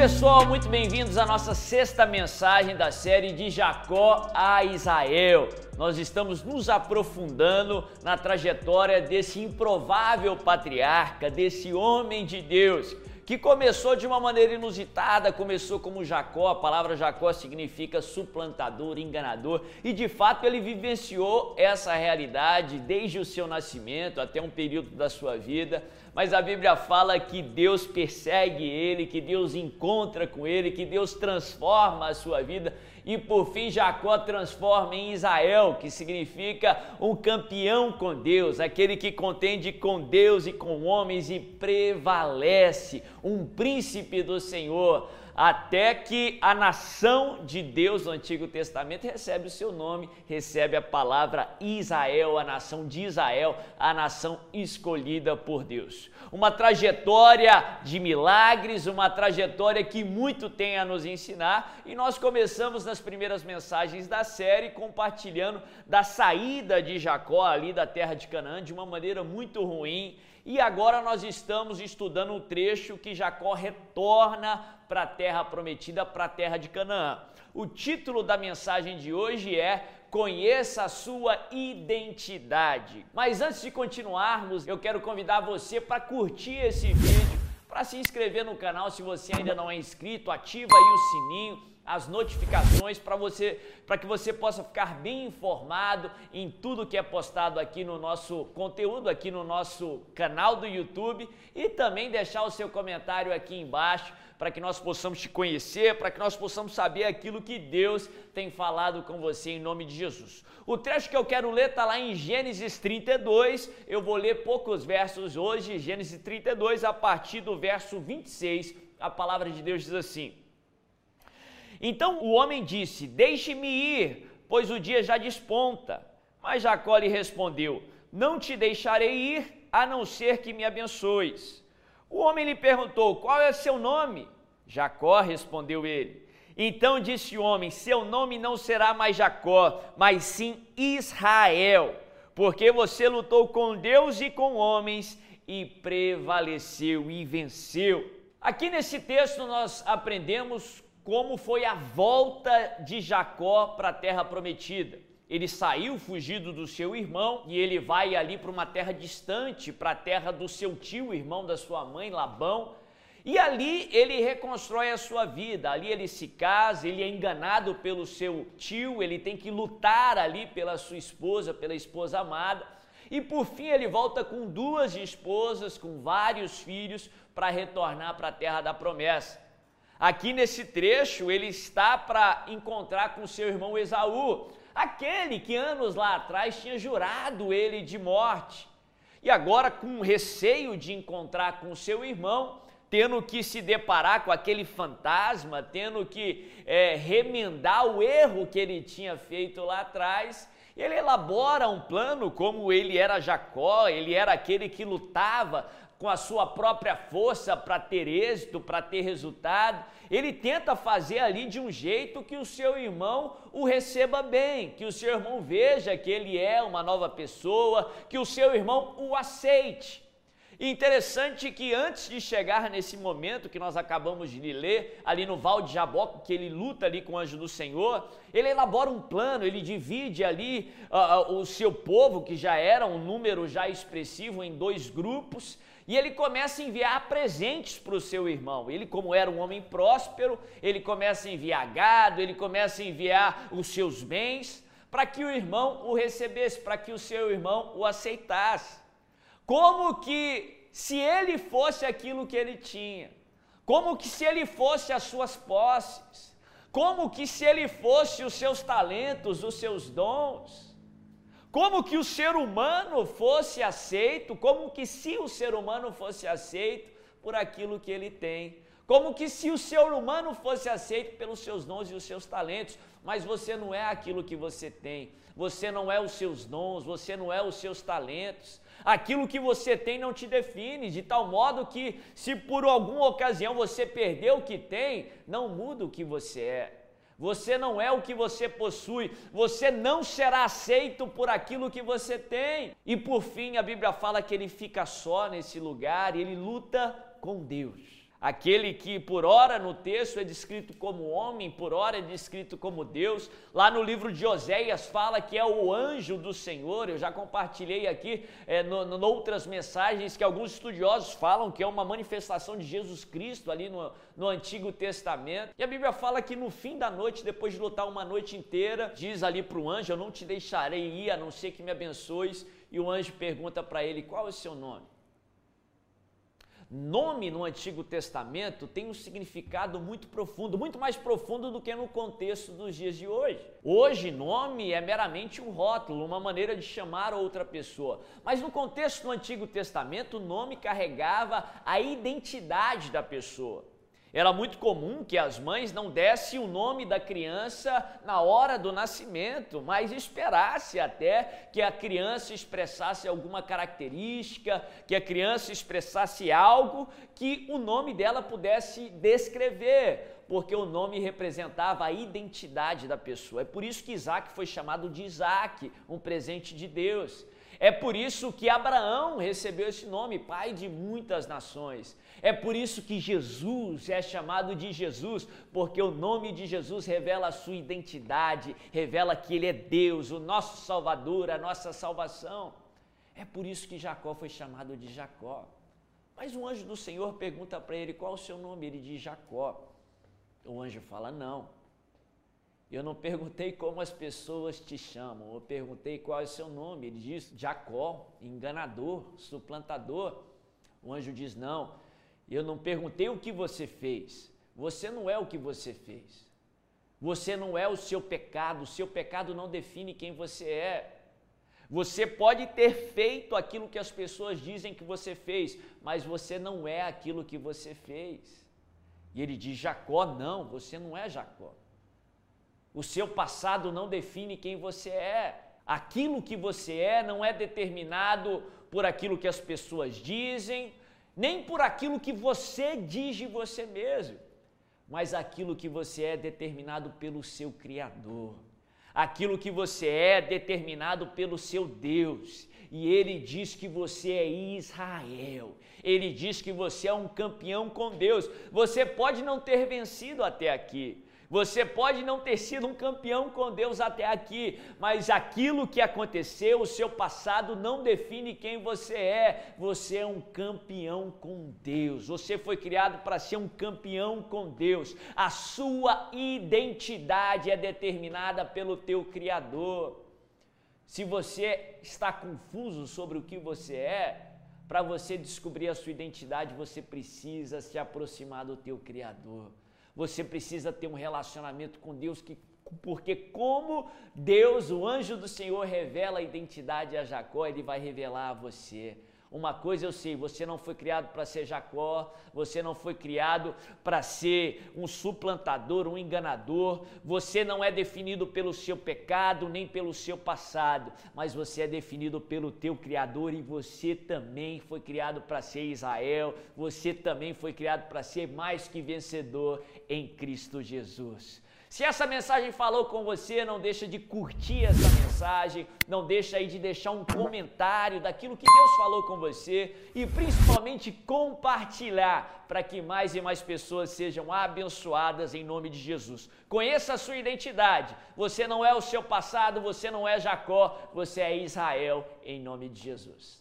pessoal, muito bem-vindos à nossa sexta mensagem da série de Jacó a Israel. Nós estamos nos aprofundando na trajetória desse improvável patriarca, desse homem de Deus, que começou de uma maneira inusitada, começou como Jacó, a palavra Jacó significa suplantador, enganador, e de fato ele vivenciou essa realidade desde o seu nascimento até um período da sua vida mas a Bíblia fala que Deus persegue ele, que Deus encontra com ele, que Deus transforma a sua vida e por fim Jacó transforma em Israel, que significa um campeão com Deus, aquele que contende com Deus e com homens e prevalece, um príncipe do Senhor até que a nação de Deus no Antigo Testamento recebe o seu nome, recebe a palavra Israel, a nação de Israel, a nação escolhida por Deus. Uma trajetória de milagres, uma trajetória que muito tem a nos ensinar, e nós começamos nas primeiras mensagens da série compartilhando da saída de Jacó ali da terra de Canaã de uma maneira muito ruim e agora nós estamos estudando um trecho que Jacó retorna para a terra prometida, para a terra de Canaã. O título da mensagem de hoje é Conheça a sua identidade. Mas antes de continuarmos, eu quero convidar você para curtir esse vídeo, para se inscrever no canal se você ainda não é inscrito, ativa aí o sininho as notificações para você, para que você possa ficar bem informado em tudo que é postado aqui no nosso conteúdo, aqui no nosso canal do YouTube. E também deixar o seu comentário aqui embaixo para que nós possamos te conhecer, para que nós possamos saber aquilo que Deus tem falado com você em nome de Jesus. O trecho que eu quero ler está lá em Gênesis 32, eu vou ler poucos versos hoje, Gênesis 32, a partir do verso 26, a palavra de Deus diz assim: então o homem disse: Deixe-me ir, pois o dia já desponta. Mas Jacó lhe respondeu: Não te deixarei ir, a não ser que me abençoes. O homem lhe perguntou: Qual é seu nome? Jacó respondeu ele. Então disse o homem: Seu nome não será mais Jacó, mas sim Israel, porque você lutou com Deus e com homens e prevaleceu e venceu. Aqui nesse texto nós aprendemos como foi a volta de Jacó para a terra prometida. Ele saiu fugido do seu irmão e ele vai ali para uma terra distante, para a terra do seu tio, irmão da sua mãe, Labão. E ali ele reconstrói a sua vida, ali ele se casa, ele é enganado pelo seu tio, ele tem que lutar ali pela sua esposa, pela esposa amada. E por fim ele volta com duas esposas, com vários filhos, para retornar para a terra da promessa. Aqui nesse trecho, ele está para encontrar com seu irmão Esaú, aquele que anos lá atrás tinha jurado ele de morte. E agora, com receio de encontrar com seu irmão, tendo que se deparar com aquele fantasma, tendo que é, remendar o erro que ele tinha feito lá atrás, ele elabora um plano, como ele era Jacó, ele era aquele que lutava com a sua própria força para ter êxito, para ter resultado. Ele tenta fazer ali de um jeito que o seu irmão o receba bem, que o seu irmão veja que ele é uma nova pessoa, que o seu irmão o aceite. Interessante que antes de chegar nesse momento que nós acabamos de ler, ali no Val de Jaboco, que ele luta ali com o anjo do Senhor, ele elabora um plano, ele divide ali uh, o seu povo, que já era um número já expressivo, em dois grupos, e ele começa a enviar presentes para o seu irmão. Ele, como era um homem próspero, ele começa a enviar gado, ele começa a enviar os seus bens para que o irmão o recebesse, para que o seu irmão o aceitasse. Como que se ele fosse aquilo que ele tinha, como que se ele fosse as suas posses, como que se ele fosse os seus talentos, os seus dons como que o ser humano fosse aceito, como que se o ser humano fosse aceito por aquilo que ele tem, como que se o ser humano fosse aceito pelos seus dons e os seus talentos, mas você não é aquilo que você tem, você não é os seus dons, você não é os seus talentos, aquilo que você tem não te define, de tal modo que se por alguma ocasião você perdeu o que tem, não muda o que você é. Você não é o que você possui, você não será aceito por aquilo que você tem. E por fim, a Bíblia fala que ele fica só nesse lugar e ele luta com Deus. Aquele que por hora no texto é descrito como homem, por hora é descrito como Deus. Lá no livro de Oséias fala que é o anjo do Senhor. Eu já compartilhei aqui é, no, outras mensagens que alguns estudiosos falam que é uma manifestação de Jesus Cristo ali no, no Antigo Testamento. E a Bíblia fala que no fim da noite, depois de lutar uma noite inteira, diz ali para o anjo: Eu não te deixarei ir, a não ser que me abençoes. E o anjo pergunta para ele: Qual é o seu nome? Nome no Antigo Testamento tem um significado muito profundo, muito mais profundo do que no contexto dos dias de hoje. Hoje, nome é meramente um rótulo, uma maneira de chamar outra pessoa. Mas no contexto do Antigo Testamento, o nome carregava a identidade da pessoa. Era muito comum que as mães não dessem o nome da criança na hora do nascimento, mas esperasse até que a criança expressasse alguma característica, que a criança expressasse algo que o nome dela pudesse descrever, porque o nome representava a identidade da pessoa. É por isso que Isaac foi chamado de Isaac, um presente de Deus. É por isso que Abraão recebeu esse nome, pai de muitas nações. É por isso que Jesus é chamado de Jesus, porque o nome de Jesus revela a sua identidade, revela que ele é Deus, o nosso Salvador, a nossa salvação. É por isso que Jacó foi chamado de Jacó. Mas o anjo do Senhor pergunta para ele qual o seu nome, ele diz Jacó. O anjo fala: Não. Eu não perguntei como as pessoas te chamam, eu perguntei qual é o seu nome. Ele diz Jacó, enganador, suplantador. O anjo diz: Não, eu não perguntei o que você fez. Você não é o que você fez. Você não é o seu pecado. O seu pecado não define quem você é. Você pode ter feito aquilo que as pessoas dizem que você fez, mas você não é aquilo que você fez. E ele diz: Jacó, não, você não é Jacó. O seu passado não define quem você é. Aquilo que você é não é determinado por aquilo que as pessoas dizem, nem por aquilo que você diz de você mesmo, mas aquilo que você é determinado pelo seu Criador. Aquilo que você é determinado pelo seu Deus. E ele diz que você é Israel. Ele diz que você é um campeão com Deus. Você pode não ter vencido até aqui, você pode não ter sido um campeão com Deus até aqui, mas aquilo que aconteceu, o seu passado, não define quem você é. Você é um campeão com Deus. Você foi criado para ser um campeão com Deus. A sua identidade é determinada pelo teu Criador. Se você está confuso sobre o que você é, para você descobrir a sua identidade, você precisa se aproximar do teu Criador. Você precisa ter um relacionamento com Deus que porque como Deus, o anjo do Senhor revela a identidade a Jacó, ele vai revelar a você. Uma coisa eu sei, você não foi criado para ser Jacó, você não foi criado para ser um suplantador, um enganador, você não é definido pelo seu pecado nem pelo seu passado, mas você é definido pelo teu Criador e você também foi criado para ser Israel, você também foi criado para ser mais que vencedor em Cristo Jesus. Se essa mensagem falou com você, não deixa de curtir essa mensagem, não deixa aí de deixar um comentário daquilo que Deus falou com você e principalmente compartilhar para que mais e mais pessoas sejam abençoadas em nome de Jesus. Conheça a sua identidade. Você não é o seu passado, você não é Jacó, você é Israel em nome de Jesus.